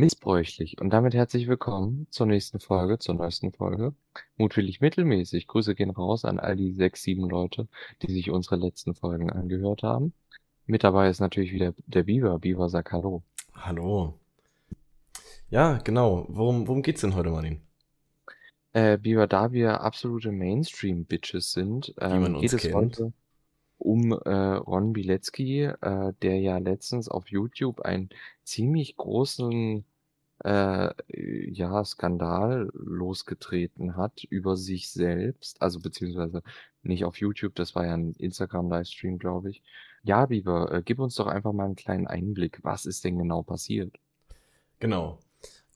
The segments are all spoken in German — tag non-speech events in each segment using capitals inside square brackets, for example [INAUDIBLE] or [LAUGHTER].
Missbräuchlich. Und damit herzlich willkommen zur nächsten Folge, zur neuesten Folge. Mutwillig mittelmäßig. Grüße gehen raus an all die sechs, sieben Leute, die sich unsere letzten Folgen angehört haben. Mit dabei ist natürlich wieder der Biber. Biber sagt Hallo. Hallo. Ja, genau. Worum, worum geht's denn heute, Martin? Äh, Biber, da wir absolute Mainstream-Bitches sind, ähm, geht es kennt. heute um äh, Ron Bilecki, äh, der ja letztens auf YouTube einen ziemlich großen äh, ja, Skandal losgetreten hat über sich selbst, also beziehungsweise nicht auf YouTube, das war ja ein Instagram-Livestream, glaube ich. Ja, Biber, äh, gib uns doch einfach mal einen kleinen Einblick. Was ist denn genau passiert? Genau.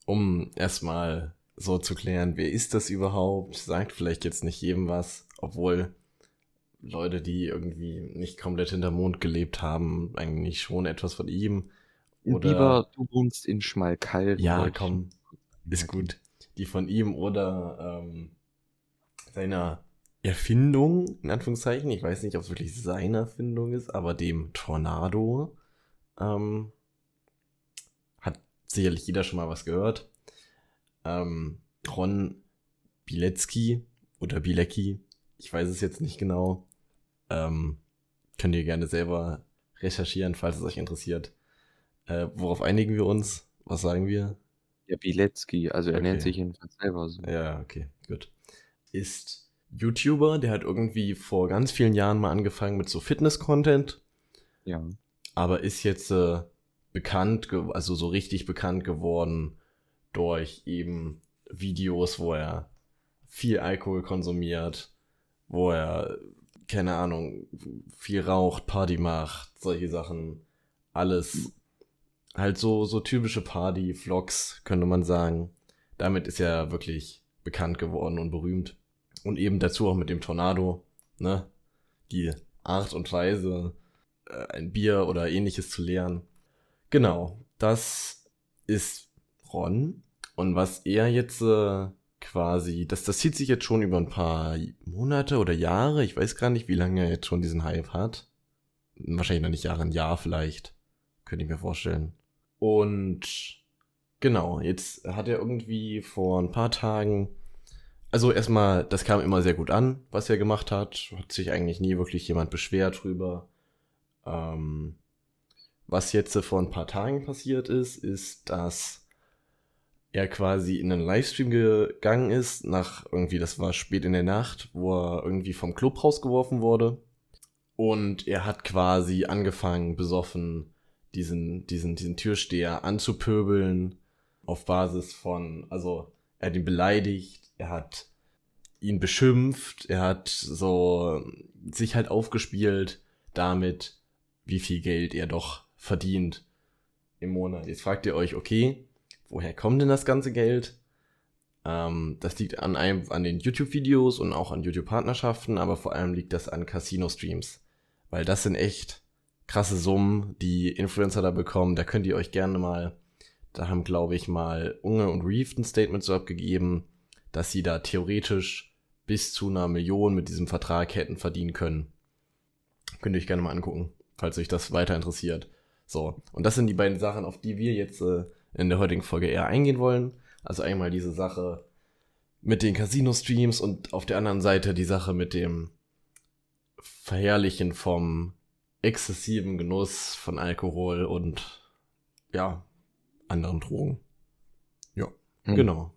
Um erstmal so zu klären, wer ist das überhaupt? Sagt vielleicht jetzt nicht jedem was, obwohl Leute, die irgendwie nicht komplett hinterm Mond gelebt haben, eigentlich schon etwas von ihm. Oder Biber, du wohnst in Schmalkalden. ja, komm, ist gut. Die von ihm oder ähm, seiner Erfindung, in Anführungszeichen. Ich weiß nicht, ob es wirklich seine Erfindung ist, aber dem Tornado ähm, hat sicherlich jeder schon mal was gehört. Ähm, Ron Bilecki oder Bilecki, ich weiß es jetzt nicht genau. Ähm, könnt ihr gerne selber recherchieren, falls es euch interessiert. Äh, worauf einigen wir uns? Was sagen wir? Ja, Bilecki, also er nennt Okay. sich jedenfalls selber so. Ja, okay, gut. Ist YouTuber, der hat irgendwie vor ganz vielen Jahren mal angefangen mit so Fitness-Content, Ja. aber ist jetzt äh, bekannt, also so richtig bekannt geworden durch eben Videos, wo er viel Alkohol konsumiert, wo er, keine Ahnung, viel raucht, Party macht, solche Sachen. Alles halt so, so typische Party-Vlogs, könnte man sagen. Damit ist er wirklich bekannt geworden und berühmt. Und eben dazu auch mit dem Tornado, ne? Die Art und Weise, äh, ein Bier oder ähnliches zu leeren. Genau, das ist Ron. Und was er jetzt äh, quasi, das, das zieht sich jetzt schon über ein paar Monate oder Jahre. Ich weiß gar nicht, wie lange er jetzt schon diesen Hype hat. Wahrscheinlich noch nicht Jahre, ein Jahr vielleicht. Könnte ich mir vorstellen. Und genau, jetzt hat er irgendwie vor ein paar Tagen, also erstmal, das kam immer sehr gut an, was er gemacht hat. Hat sich eigentlich nie wirklich jemand beschwert drüber. Ähm, was jetzt vor ein paar Tagen passiert ist, ist, dass er quasi in einen Livestream gegangen ist, nach irgendwie, das war spät in der Nacht, wo er irgendwie vom Club rausgeworfen wurde. Und er hat quasi angefangen, besoffen diesen, diesen, diesen Türsteher anzupöbeln auf Basis von, also er hat ihn beleidigt, er hat ihn beschimpft, er hat so sich halt aufgespielt damit, wie viel Geld er doch verdient im Monat. Jetzt fragt ihr euch, okay, woher kommt denn das ganze Geld? Ähm, das liegt an einem, an den YouTube-Videos und auch an YouTube-Partnerschaften, aber vor allem liegt das an Casino-Streams. Weil das sind echt krasse Summen, die Influencer da bekommen. Da könnt ihr euch gerne mal, da haben glaube ich mal Unge und Reef ein Statement so abgegeben, dass sie da theoretisch bis zu einer Million mit diesem Vertrag hätten verdienen können. Könnt ihr euch gerne mal angucken, falls euch das weiter interessiert. So, und das sind die beiden Sachen, auf die wir jetzt äh, in der heutigen Folge eher eingehen wollen. Also einmal diese Sache mit den Casino-Streams und auf der anderen Seite die Sache mit dem Verherrlichen vom exzessiven Genuss von Alkohol und ja, anderen Drogen. Ja, Hm. genau.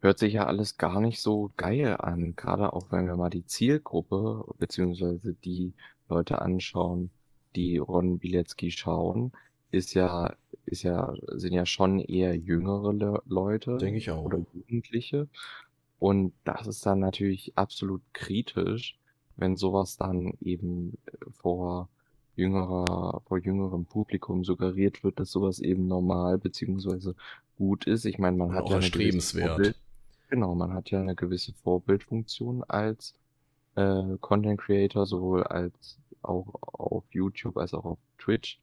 Hört sich ja alles gar nicht so geil an, gerade auch wenn wir mal die Zielgruppe beziehungsweise die Leute anschauen, die Ron Bilecki schauen, ist ja, ist ja, sind ja schon eher jüngere Le Leute Denke ich auch. oder Jugendliche. Und das ist dann natürlich absolut kritisch, wenn sowas dann eben äh, vor jüngerer, vor jüngerem Publikum suggeriert wird, dass sowas eben normal beziehungsweise gut ist. Ich meine, man hat auch ja eine gewisse erstrebenswert. Vorbild, genau, man hat ja eine gewisse Vorbildfunktion als äh, Content Creator, sowohl als auch auf YouTube als auch auf Twitch.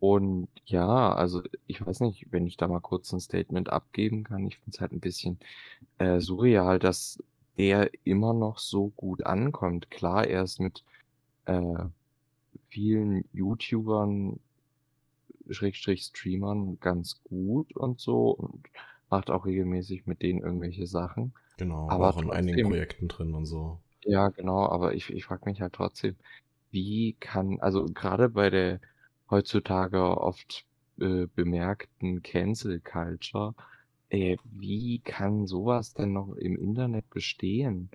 Und ja, also ich weiß nicht, wenn ich da mal kurz ein Statement abgeben kann, ich finde es halt ein bisschen äh, surreal, dass der immer noch so gut ankommt. Klar, er ist mit äh, vielen YouTubern Schrägstrich Streamern ganz gut und so und macht auch regelmäßig mit denen irgendwelche Sachen. Genau, Aber auch in einigen trotzdem Projekten drin und so. Ja, genau, aber ich ich frage mich halt trotzdem, wie kann also gerade bei der heutzutage oft, äh, bemerkten Cancel Culture, äh, wie kann sowas denn noch im Internet bestehen?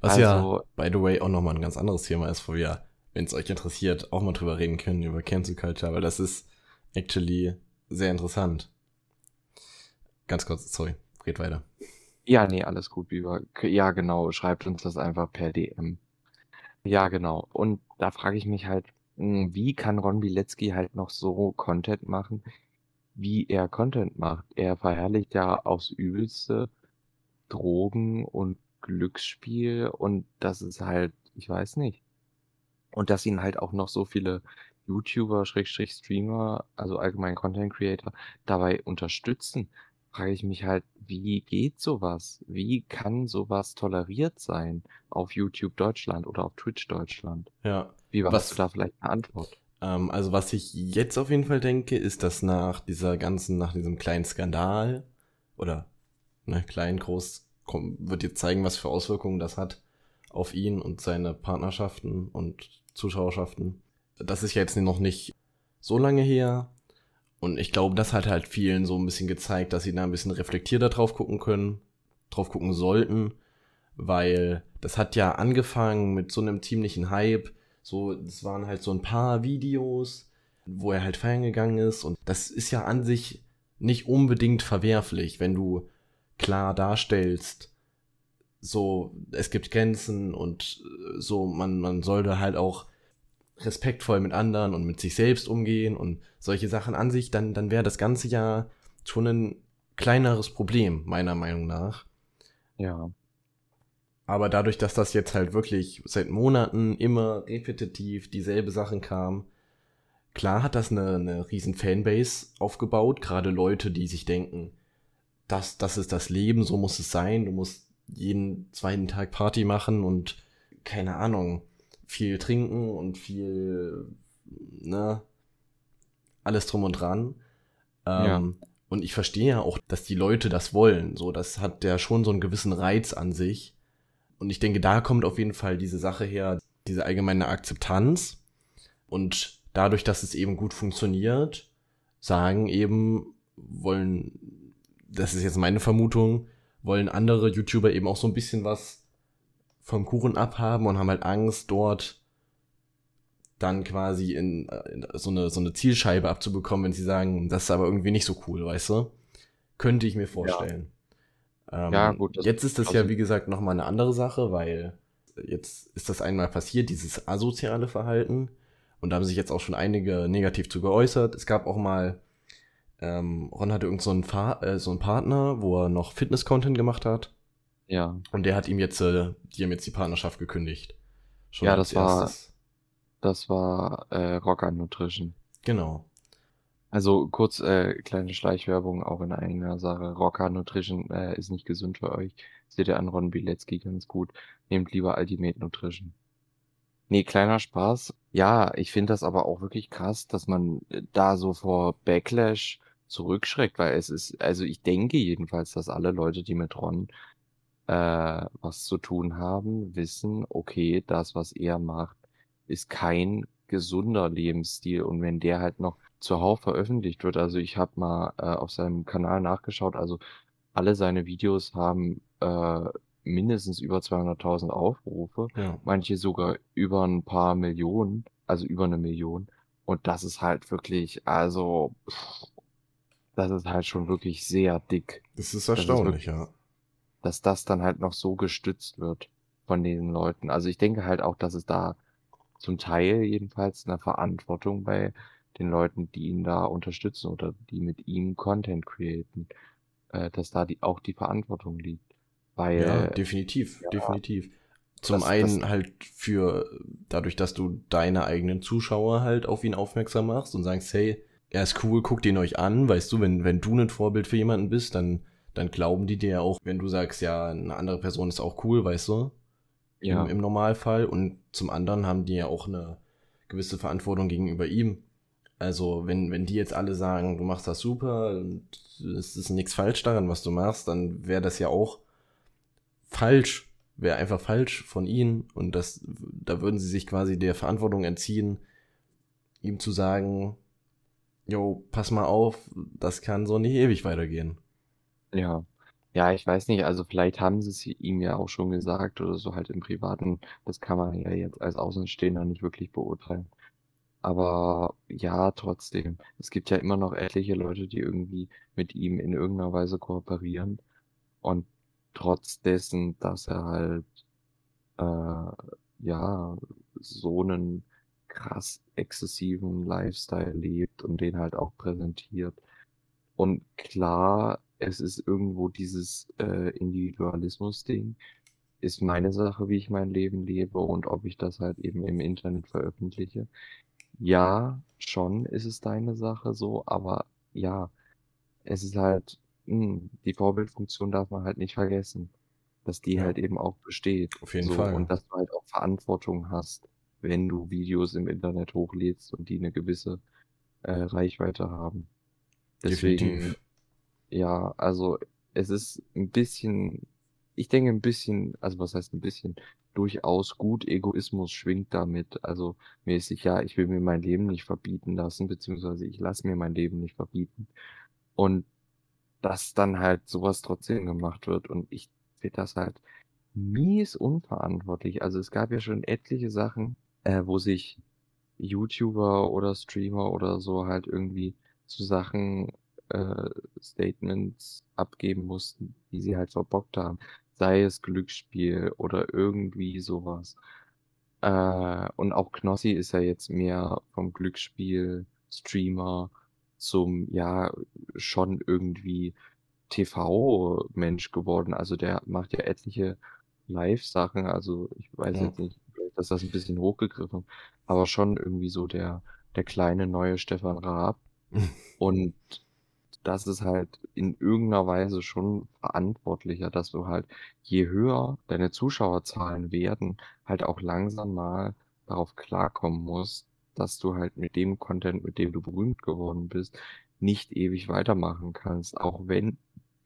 Was ja, Also by the way, auch nochmal ein ganz anderes Thema ist, wo wir, wenn es euch interessiert, auch mal drüber reden können, über Cancel Culture, weil das ist actually sehr interessant. Ganz kurz, sorry, red weiter. ja, ne, alles gut, Biber. Ja, genau, schreibt uns das einfach per DM. Ja, genau. Und da frage ich mich halt, hm, wie kann Ron Bilecki halt noch so Content machen, wie er Content macht? Er verherrlicht ja aufs Übelste Drogen und Glücksspiel und das ist halt ich weiß nicht. Und dass ihn halt auch noch so viele YouTuber, Schrägstrich Streamer, also allgemein Content Creator dabei unterstützen, frage ich mich halt, wie geht sowas? Wie kann sowas toleriert sein auf YouTube Deutschland oder auf Twitch Deutschland? Ja. Wie, du Was, da vielleicht eine Antwort? Ähm, also was ich jetzt auf jeden Fall denke, ist, dass nach dieser ganzen, nach diesem kleinen Skandal oder ne, klein, groß, wird jetzt zeigen, was für Auswirkungen das hat auf ihn und seine Partnerschaften und Zuschauerschaften. Das ist ja jetzt noch nicht so lange her. Und ich glaube, das hat halt vielen so ein bisschen gezeigt, dass sie da ein bisschen reflektierter drauf gucken können, drauf gucken sollten, weil das hat ja angefangen mit so einem ziemlichen Hype. So, es waren halt so ein paar Videos, wo er halt feiern gegangen ist. Und das ist ja an sich nicht unbedingt verwerflich, wenn du klar darstellst, so, es gibt Grenzen und äh, so, man, man sollte halt auch respektvoll mit anderen und mit sich selbst umgehen und solche Sachen an sich, dann, dann wäre das Ganze ja schon ein kleineres Problem, meiner Meinung nach. Ja. Aber dadurch, dass das jetzt halt wirklich seit Monaten immer repetitiv dieselbe Sachen kam, klar hat das eine, eine riesen Fanbase aufgebaut, gerade Leute, die sich denken, das, das ist das Leben, so muss es sein, du musst jeden zweiten Tag Party machen und keine Ahnung, viel trinken und viel, ne, alles drum und dran. Ja. Ähm, und ich verstehe ja auch, dass die Leute das wollen. So, das hat ja schon so einen gewissen Reiz an sich. Und ich denke, da kommt auf jeden Fall diese Sache her, diese allgemeine Akzeptanz. Und dadurch, dass es eben gut funktioniert, sagen eben, wollen, das ist jetzt meine Vermutung, wollen andere YouTuber eben auch so ein bisschen was vom Kuchen abhaben und haben halt Angst, dort dann quasi in, in so, eine, so eine Zielscheibe abzubekommen, wenn sie sagen, das ist aber irgendwie nicht so cool, weißt du? Könnte ich mir vorstellen. Ja, ähm, ja gut. Jetzt ist das ja, wie gesagt, nochmal eine andere Sache, weil jetzt ist das einmal passiert, dieses asoziale Verhalten. Und da haben sich jetzt auch schon einige negativ zu geäußert. Es gab auch mal, ähm, Ron hatte irgend so einen, Fa äh, so einen Partner, wo er noch Fitness-Content gemacht hat. Ja. Und der hat ihm jetzt, äh, die haben jetzt die Partnerschaft gekündigt. Schon ja, das war, das war äh, Rocker Nutrition. Genau. Also kurz äh, kleine Schleichwerbung auch in eigener Sache. Rocker Nutrition äh, ist nicht gesund für euch. Seht ihr an Ron Bilecki ganz gut. Nehmt lieber Ultimate Nutrition. Nee, kleiner Spaß. Ja, ich finde das aber auch wirklich krass, dass man äh, da so vor Backlash zurückschreckt, weil es ist, also ich denke jedenfalls, dass alle Leute, die mit Ron äh, was zu tun haben, wissen, okay, das, was er macht, ist kein gesunder Lebensstil. Und wenn der halt noch zuhauf veröffentlicht wird, also ich habe mal äh, auf seinem Kanal nachgeschaut, also alle seine Videos haben äh, mindestens über 200.000 Aufrufe, ja. manche sogar über ein paar Millionen, also über eine Million. Und das ist halt wirklich, also, pff, das ist halt schon wirklich sehr dick. Das ist erstaunlich, das ist wirklich, ja dass das dann halt noch so gestützt wird von den Leuten. Also ich denke halt auch, dass es da zum Teil jedenfalls eine Verantwortung bei den Leuten, die ihn da unterstützen oder die mit ihm Content createn, äh, dass da die, auch die Verantwortung liegt. Weil, ja, definitiv, ja, definitiv. Zum das, einen das, halt für, dadurch, dass du deine eigenen Zuschauer halt auf ihn aufmerksam machst und sagst, hey, er ist cool, guckt ihn euch an, weißt du, wenn, wenn du ein Vorbild für jemanden bist, dann dann glauben die dir ja auch, wenn du sagst, ja, eine andere Person ist auch cool, weißt du? Ja. Im, Im, Normalfall. Und zum anderen haben die ja auch eine gewisse Verantwortung gegenüber ihm. Also, wenn, wenn die jetzt alle sagen, du machst das super und es ist nichts falsch daran, was du machst, dann wäre das ja auch falsch, wäre einfach falsch von ihnen und das, da würden sie sich quasi der Verantwortung entziehen, ihm zu sagen, jo, pass mal auf, das kann so nicht ewig weitergehen. Ja. Ja, ich weiß nicht, also vielleicht haben sie es ihm ja auch schon gesagt oder so halt im Privaten. Das kann man ja jetzt als Außenstehender nicht wirklich beurteilen. Aber ja, trotzdem. Es gibt ja immer noch etliche Leute, die irgendwie mit ihm in irgendeiner Weise kooperieren. Und trotz dessen, dass er halt, äh, ja, so einen krass exzessiven Lifestyle lebt und den halt auch präsentiert. Und klar, es ist irgendwo dieses äh, Individualismus-Ding. Ist meine Sache, wie ich mein Leben lebe und ob ich das halt eben im Internet veröffentliche. Ja, schon ist es deine Sache so, aber ja, es ist halt, mh, hm, die Vorbildfunktion darf man halt nicht vergessen, dass die Ja, halt eben auch besteht. auf jeden So, Fall. und dass du halt auch Verantwortung hast, wenn du Videos im Internet hochlädst und die eine gewisse äh, Reichweite haben. Deswegen, Definitiv. ja, also es ist ein bisschen, ich denke ein bisschen, also was heißt ein bisschen, durchaus gut Egoismus schwingt damit. Also mäßig, ja, ich will mir mein Leben nicht verbieten lassen, beziehungsweise ich lasse mir mein Leben nicht verbieten. Und dass dann halt sowas trotzdem gemacht wird. Und ich finde das halt mies unverantwortlich. Also es gab ja schon etliche Sachen, äh, wo sich YouTuber oder Streamer oder so halt irgendwie zu Sachen äh, Statements abgeben mussten, die sie halt verbockt haben. Sei es Glücksspiel oder irgendwie sowas. Äh, und auch Knossi ist ja jetzt mehr vom Glücksspiel-Streamer zum, ja, schon irgendwie TV-Mensch geworden. Also der macht ja etliche Live-Sachen. Also ich weiß Ja. jetzt nicht, vielleicht ist das ein bisschen hochgegriffen, aber schon irgendwie so der, der kleine neue Stefan Raab. [LAUGHS] Und das ist halt in irgendeiner Weise schon verantwortlicher, dass du halt, je höher deine Zuschauerzahlen werden, halt auch langsam mal darauf klarkommen musst, dass du halt mit dem Content, mit dem du berühmt geworden bist, nicht ewig weitermachen kannst, auch wenn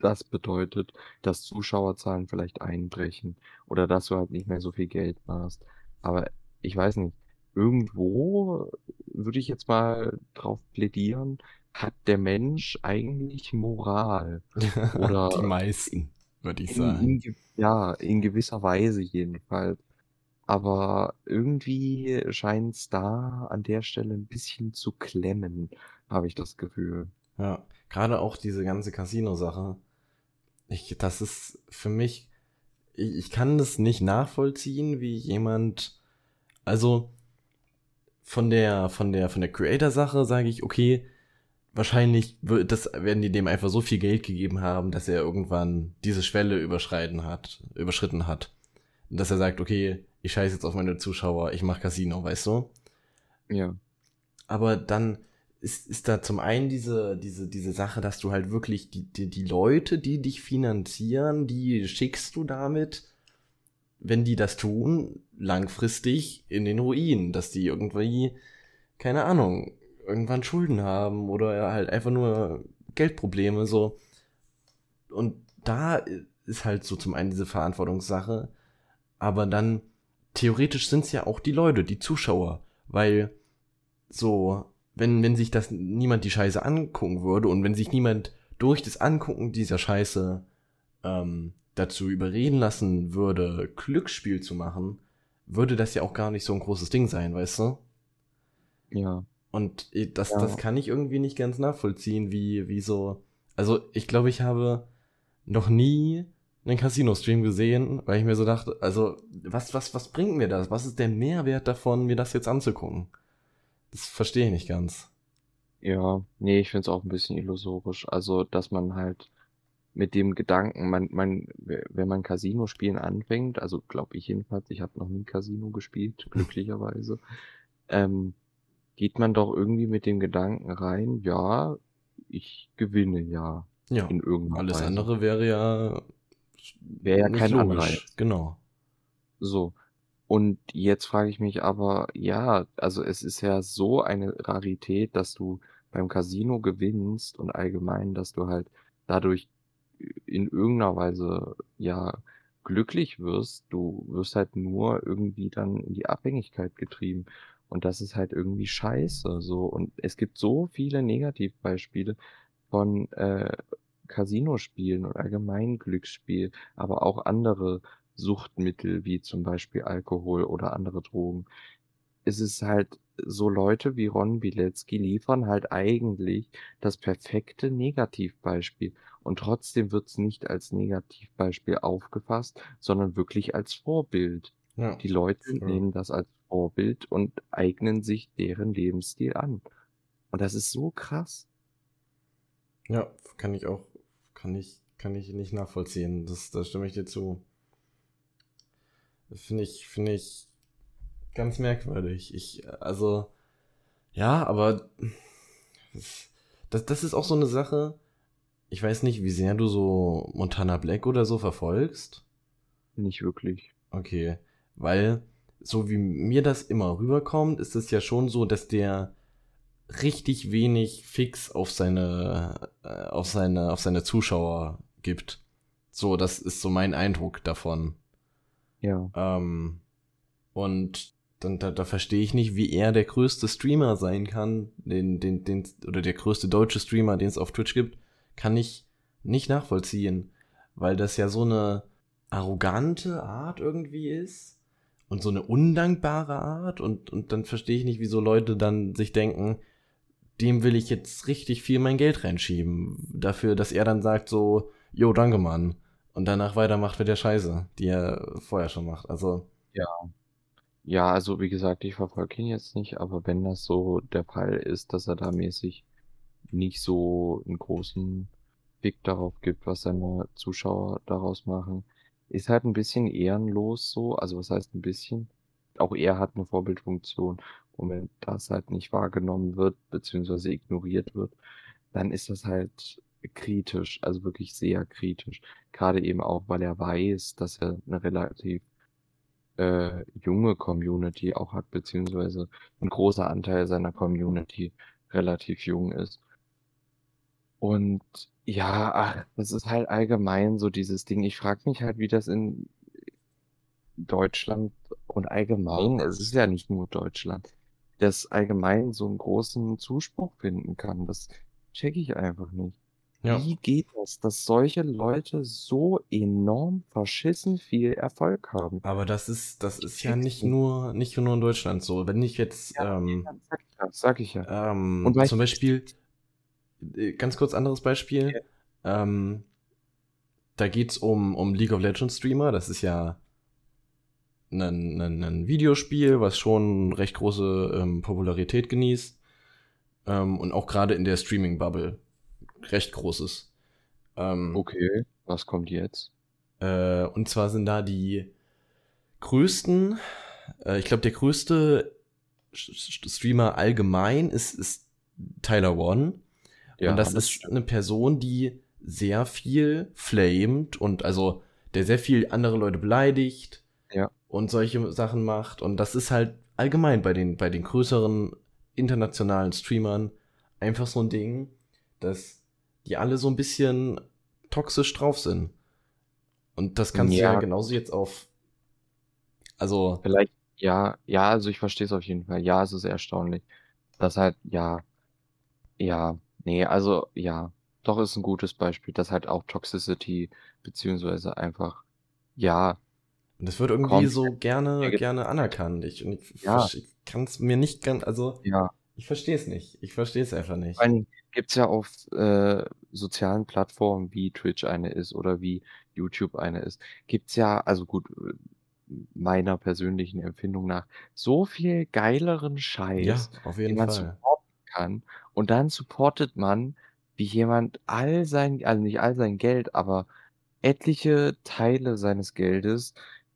das bedeutet, dass Zuschauerzahlen vielleicht einbrechen oder dass du halt nicht mehr so viel Geld machst. Aber ich weiß nicht, irgendwo würde ich jetzt mal drauf plädieren, hat der Mensch eigentlich Moral? [LAUGHS] Oder Die meisten, würde ich in, sagen. in, ja, in gewisser Weise jedenfalls. Aber irgendwie scheint es da an der Stelle ein bisschen zu klemmen, habe ich das Gefühl. Ja, gerade auch diese ganze Casino-Sache. Ich, das ist für mich, ich, ich kann das nicht nachvollziehen, wie jemand, also von der, von der, von der Creator-Sache sage ich, okay, wahrscheinlich wird das, werden die dem einfach so viel Geld gegeben haben, dass er irgendwann diese Schwelle überschreiten hat, überschritten hat. Und dass er sagt, okay, ich scheiße jetzt auf meine Zuschauer, ich mach Casino, weißt du? Ja, Aber dann ist, ist da zum einen diese, diese, diese Sache, dass du halt wirklich die, die, die Leute, die dich finanzieren, die schickst du damit, wenn die das tun, langfristig in den Ruin, dass die irgendwie, keine Ahnung, irgendwann Schulden haben oder halt einfach nur Geldprobleme, so. Und da ist halt so zum einen diese Verantwortungssache, aber dann theoretisch sind es ja auch die Leute, die Zuschauer, weil so, wenn, wenn sich das niemand die Scheiße angucken würde und wenn sich niemand durch das Angucken dieser Scheiße ähm, dazu überreden lassen würde, Glücksspiel zu machen, würde das ja auch gar nicht so ein großes Ding sein, weißt du? ja, Und das, Ja. das kann ich irgendwie nicht ganz nachvollziehen, wie, wie so. Also, ich glaube, ich habe noch nie einen Casino-Stream gesehen, weil ich mir so dachte, also, was, was, was bringt mir das? Was ist der Mehrwert davon, mir das jetzt anzugucken? Das verstehe ich nicht ganz. ja. Nee, ich finde es auch ein bisschen illusorisch. Also, dass man halt mit dem Gedanken, man, man, wenn man Casino-Spielen anfängt, also glaube ich jedenfalls, ich habe noch nie Casino gespielt, [LAUGHS] glücklicherweise, ähm, geht man doch irgendwie mit dem Gedanken rein, ja, ich gewinne ja Ja, in irgendeiner alles Weise. andere wäre ja Wäre ja kein logisch. Anreiz. Genau. So. Und jetzt frage ich mich aber, ja, also es ist ja so eine Rarität, dass du beim Casino gewinnst und allgemein, dass du halt dadurch in irgendeiner Weise, ja, glücklich wirst. Du wirst halt nur irgendwie dann in die Abhängigkeit getrieben. Und das ist halt irgendwie scheiße, so. Und es gibt so viele Negativbeispiele von, äh, Casino-Spielen und allgemein Glücksspiel, aber auch andere Suchtmittel wie zum Beispiel Alkohol oder andere Drogen. Es ist halt so Leute wie Ron Bilecki liefern halt eigentlich das perfekte Negativbeispiel und trotzdem wird's nicht als Negativbeispiel aufgefasst, sondern wirklich als Vorbild. Ja. Die Leute Ja. nehmen das als Vorbild und eignen sich deren Lebensstil an. Und das ist so krass. Ja, kann ich auch, kann ich, kann ich nicht nachvollziehen. Das, da stimme ich dir zu. Finde ich, finde ich ganz merkwürdig. Ich, also, ja, aber das, das ist auch so eine Sache. Ich weiß nicht, wie sehr du so Montana Black oder so verfolgst. Nicht wirklich. Okay, weil so wie mir das immer rüberkommt, ist es ja schon so, dass der richtig wenig fix auf seine äh, auf seine auf seine Zuschauer gibt. So, das ist so mein Eindruck davon. Ja. Ähm, und dann da, da verstehe ich nicht, wie er der größte Streamer sein kann, den den den oder der größte deutsche Streamer, den es auf Twitch gibt, kann ich nicht nachvollziehen, weil das ja so eine arrogante Art irgendwie ist und so eine undankbare Art und, und dann verstehe ich nicht, wieso Leute dann sich denken, dem will ich jetzt richtig viel mein Geld reinschieben. Dafür, dass er dann sagt so, jo, danke, Mann. Und danach weitermacht mit der Scheiße, die er vorher schon macht. Also, Ja. Ja, also wie gesagt, ich verfolge ihn jetzt nicht, aber wenn das so der Fall ist, dass er da mäßig nicht so einen großen Blick darauf gibt, was seine Zuschauer daraus machen, ist halt ein bisschen ehrenlos so. Also was heißt ein bisschen? Auch er hat eine Vorbildfunktion. Und wenn das halt nicht wahrgenommen wird, beziehungsweise ignoriert wird, dann ist das halt kritisch, also wirklich sehr kritisch. Gerade eben auch, weil er weiß, dass er eine relativ äh, junge Community auch hat, beziehungsweise ein großer Anteil seiner Community relativ jung ist. Und ja, ach, das ist halt allgemein so dieses Ding. Ich frage mich halt, wie das in Deutschland und allgemein, es ist ja nicht nur Deutschland, das allgemein so einen großen Zuspruch finden kann. Das checke ich einfach nicht. ja. Wie geht das, dass solche Leute so enorm verschissen viel Erfolg haben? Aber das ist, das ist ja nicht nur, nicht nur in Deutschland so. Wenn ich jetzt, Ja, ähm, sag ich ja, ähm, Und zum Beispiel, ganz kurz anderes Beispiel, ähm, da geht's um, um League of Legends Streamer. Das ist ja ein, ein, ein Videospiel, was schon recht große ähm, Popularität genießt. Ähm, und auch gerade in der Streaming-Bubble recht großes. Ähm, okay, was kommt jetzt? äh, und zwar sind da die größten, äh, ich glaube, der größte Streamer allgemein ist, ist Tyler One. Ja, und das das ist stimmt. eine Person, die sehr viel flamed und also der sehr viel andere Leute beleidigt Ja. und solche Sachen macht. Und das ist halt allgemein bei den, bei den größeren internationalen Streamern einfach so ein Ding, dass die alle so ein bisschen toxisch drauf sind. Und das kannst du ja Ja. genauso jetzt auf. Also, Vielleicht, ja, ja, also ich verstehe es auf jeden Fall. Ja, es ist erstaunlich. Das halt, ja, ja, nee, also ja, doch ist ein gutes Beispiel, dass halt auch Toxicity, beziehungsweise einfach, ja, und das wird irgendwie komplett so gerne, gerne anerkannt. Ich, ich, Ja. ich kann es mir nicht ganz, also, Ja, ich verstehe es nicht. Ich verstehe es einfach vor nicht. allen Dingen gibt's ja auf äh, sozialen Plattformen, wie Twitch eine ist oder wie YouTube eine ist, gibt's ja, also gut, meiner persönlichen Empfindung nach, so viel geileren Ja, Scheiß, auf den jeden man Fall. supporten kann. Und dann supportet man, wie jemand all sein, also nicht all sein Geld, aber etliche Teile seines Geldes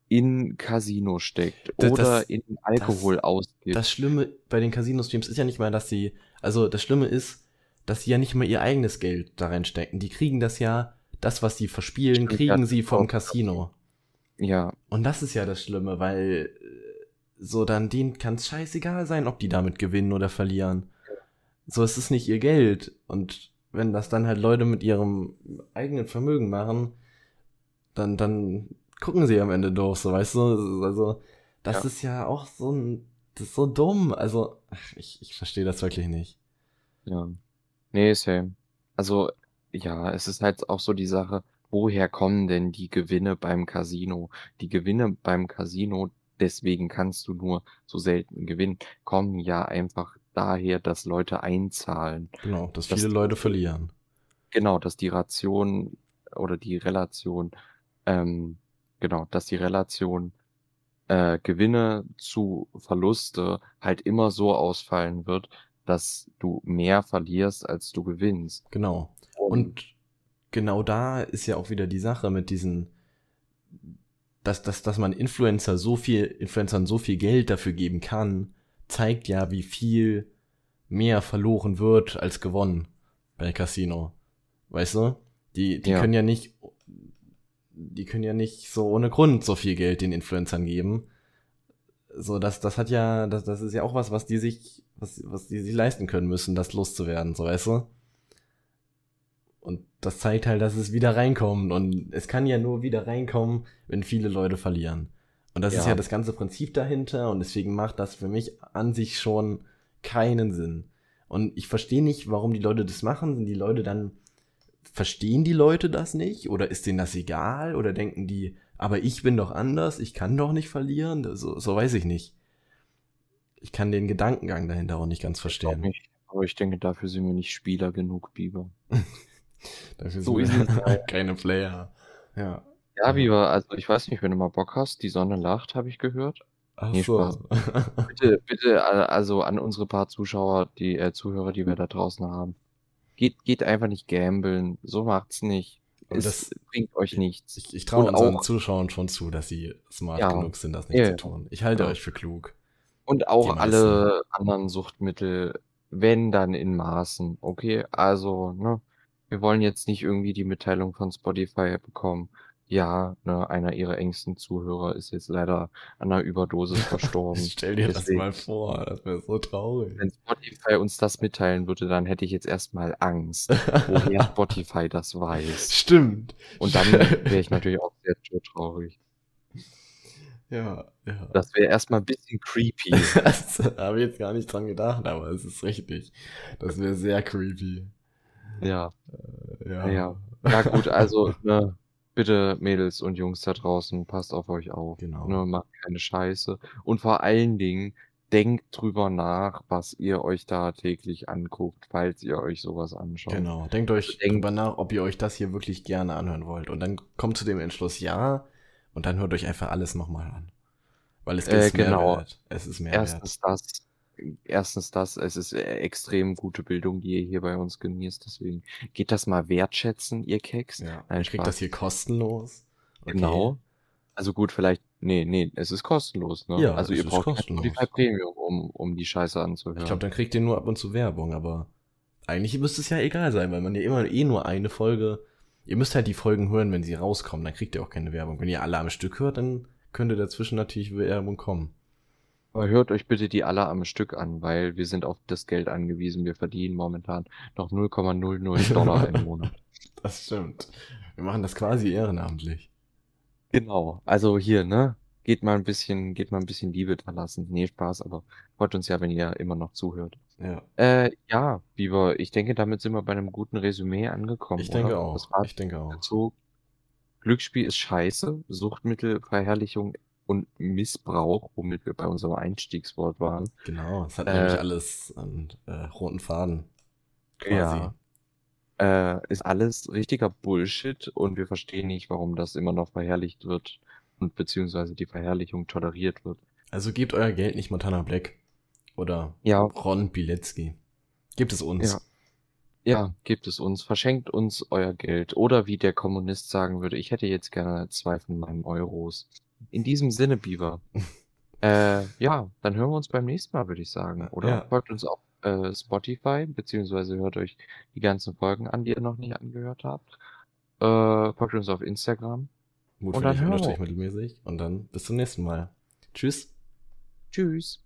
in Casino steckt Das, oder das, in Alkohol das, ausgibt. das Schlimme bei den Casino-Streams ist ja nicht mal, dass sie, also das Schlimme ist, dass sie ja nicht mal ihr eigenes Geld da reinstecken. Die kriegen das ja, das, was sie verspielen, kriegen sie vom vom Casino. Ja, Und das ist ja das Schlimme, weil so dann denen kann es scheißegal sein, ob die damit gewinnen oder verlieren. So ist es nicht ihr Geld. Und wenn das dann halt Leute mit ihrem eigenen Vermögen machen, dann, dann gucken sie am Ende doof, so weißt du? Also, das Ja. ist ja auch so ein, das ist so dumm. Also, ach, ich, ich verstehe das wirklich nicht. Ja. Nee, same. Also, ja, es ist halt auch so die Sache, woher kommen denn die Gewinne beim Casino? Die Gewinne beim Casino, deswegen kannst du nur so selten gewinnen, kommen ja einfach daher, dass Leute einzahlen. Genau, dass Das- viele Leute verlieren. Genau, dass die Ration oder die Relation, ähm, genau, dass die Relation äh, Gewinne zu Verluste halt immer so ausfallen wird, dass du mehr verlierst, als du gewinnst. Genau. Und genau da ist ja auch wieder die Sache mit diesen, dass, dass, dass man Influencer so viel, Influencern so viel Geld dafür geben kann, zeigt ja, wie viel mehr verloren wird als gewonnen bei Casino. Weißt du? Die, die Ja. können ja nicht, die können ja nicht so ohne Grund so viel Geld den Influencern geben. So, das, das hat ja, das, das ist ja auch was, was die sich, was, was die sich leisten können müssen, das loszuwerden, so weißt du? Und das zeigt halt, dass es wieder reinkommt. Und es kann ja nur wieder reinkommen, wenn viele Leute verlieren. Und das ist Ja. ja das ganze Prinzip dahinter. Und deswegen macht das für mich an sich schon keinen Sinn. Und ich verstehe nicht, warum die Leute das machen. Sind die Leute dann, verstehen die Leute das nicht? Oder ist denen das egal? Oder denken die, aber ich bin doch anders, ich kann doch nicht verlieren? So, so weiß ich nicht. Ich kann den Gedankengang dahinter auch nicht ganz verstehen. nicht. Aber ich denke, dafür sind wir nicht Spieler genug, Biber. [LAUGHS] Dafür So sind ist wir [LAUGHS] keine Player. Ja. Ja, Biber, also ich weiß nicht, wenn du mal Bock hast, die Sonne lacht, habe ich gehört. Ach Nee, so. Spaß. [LAUGHS] Bitte, bitte, äh, also an unsere paar Zuschauer, die äh, Zuhörer, die wir da draußen haben. Geht, geht einfach nicht gambeln. So macht's nicht. Und Es das- bringt euch nichts. Ich, ich traue unseren auch- Zuschauern schon zu, dass sie smart Ja. genug sind, das nicht Ja, zu tun. Ich halte Ja. euch für klug. Und auch alle anderen Suchtmittel, wenn dann in Maßen. Okay, also, ne, wir wollen jetzt nicht irgendwie die Mitteilung von Spotify bekommen. Ja, ne, einer ihrer engsten Zuhörer ist jetzt leider an einer Überdosis [LAUGHS] verstorben. Stell dir das Deswegen- mal vor, das wäre so traurig. Wenn Spotify uns das mitteilen würde, dann hätte ich jetzt erstmal Angst, woher [LAUGHS] Spotify das weiß. Stimmt. Und dann [LAUGHS] wäre ich natürlich auch sehr traurig. Ja, ja. Das wäre erstmal ein bisschen creepy. Das habe ich jetzt gar nicht dran gedacht, aber es ist richtig. Das wäre sehr creepy. Ja. Ja. Ja. Ja, gut, also, ne, bitte Mädels und Jungs da draußen, passt auf euch auf. Genau. Ne, macht keine Scheiße. Und vor allen Dingen, denkt drüber nach, was ihr euch da täglich anguckt, falls ihr euch sowas anschaut. Genau. Denkt euch Denkt- drüber nach, ob ihr euch das hier wirklich gerne anhören wollt. Und dann kommt zu dem Entschluss ja. Und dann hört euch einfach alles nochmal an. Weil es Äh, ist genau. Mehrwert. Es ist Mehrwert. Erstens das, erstens das, es ist äh, extrem gute Bildung, die ihr hier bei uns genießt, deswegen geht das mal wertschätzen, ihr Keks. Ja. Nein, kriegt Spaß. das hier kostenlos. Okay. Genau. Also gut, vielleicht, nee, nee, es ist kostenlos, ne? Ja, also ihr braucht kostenlos. Spotify Premium, um, um die Scheiße anzuhören. Ich glaube, dann kriegt ihr nur ab und zu Werbung, aber eigentlich müsste es ja egal sein, weil man ja immer eh nur eine Folge. Ihr müsst halt die Folgen hören, wenn sie rauskommen, dann kriegt ihr auch keine Werbung. Wenn ihr alle am Stück hört, dann könnte dazwischen natürlich Werbung kommen. Aber hört euch bitte die alle am Stück an, weil wir sind auf das Geld angewiesen. Wir verdienen momentan noch 0,00 [LAUGHS] Dollar im Monat. Das stimmt. Wir machen das quasi ehrenamtlich. Genau. Also hier, ne? Geht mal ein bisschen, geht mal ein bisschen Liebe da lassen. Nee, Spaß, aber freut uns ja, wenn ihr immer noch zuhört. Ja, Äh, ja, Biber, ich denke, damit sind wir bei einem guten Resümee angekommen. ich denke oder? auch. Ich denke auch. dazu. Glücksspiel ist scheiße, Suchtmittel, Verherrlichung und Missbrauch, womit wir bei unserem Einstiegswort waren. Genau, es hat Äh, nämlich alles einen äh, roten Faden. Quasi. Ja. Äh, ist alles richtiger Bullshit und wir verstehen nicht, warum das immer noch verherrlicht wird und beziehungsweise die Verherrlichung toleriert wird. Also gebt euer Geld nicht Montana Black oder Ja, Ron Bilecki. Gebt es uns. Ja. ja, gebt es uns, verschenkt uns euer Geld. Oder wie der Kommunist sagen würde, ich hätte jetzt gerne zwei von meinen Euros. In diesem Sinne, Beaver. [LAUGHS] äh, ja, dann hören wir uns beim nächsten Mal, würde ich sagen. Oder Ja. folgt uns auf äh, Spotify, beziehungsweise hört euch die ganzen Folgen an, die ihr noch nicht angehört habt. Äh, folgt uns auf Instagram. Mut Und dann hören wir mittelmäßig. Und dann bis zum nächsten Mal. Tschüss. Tschüss.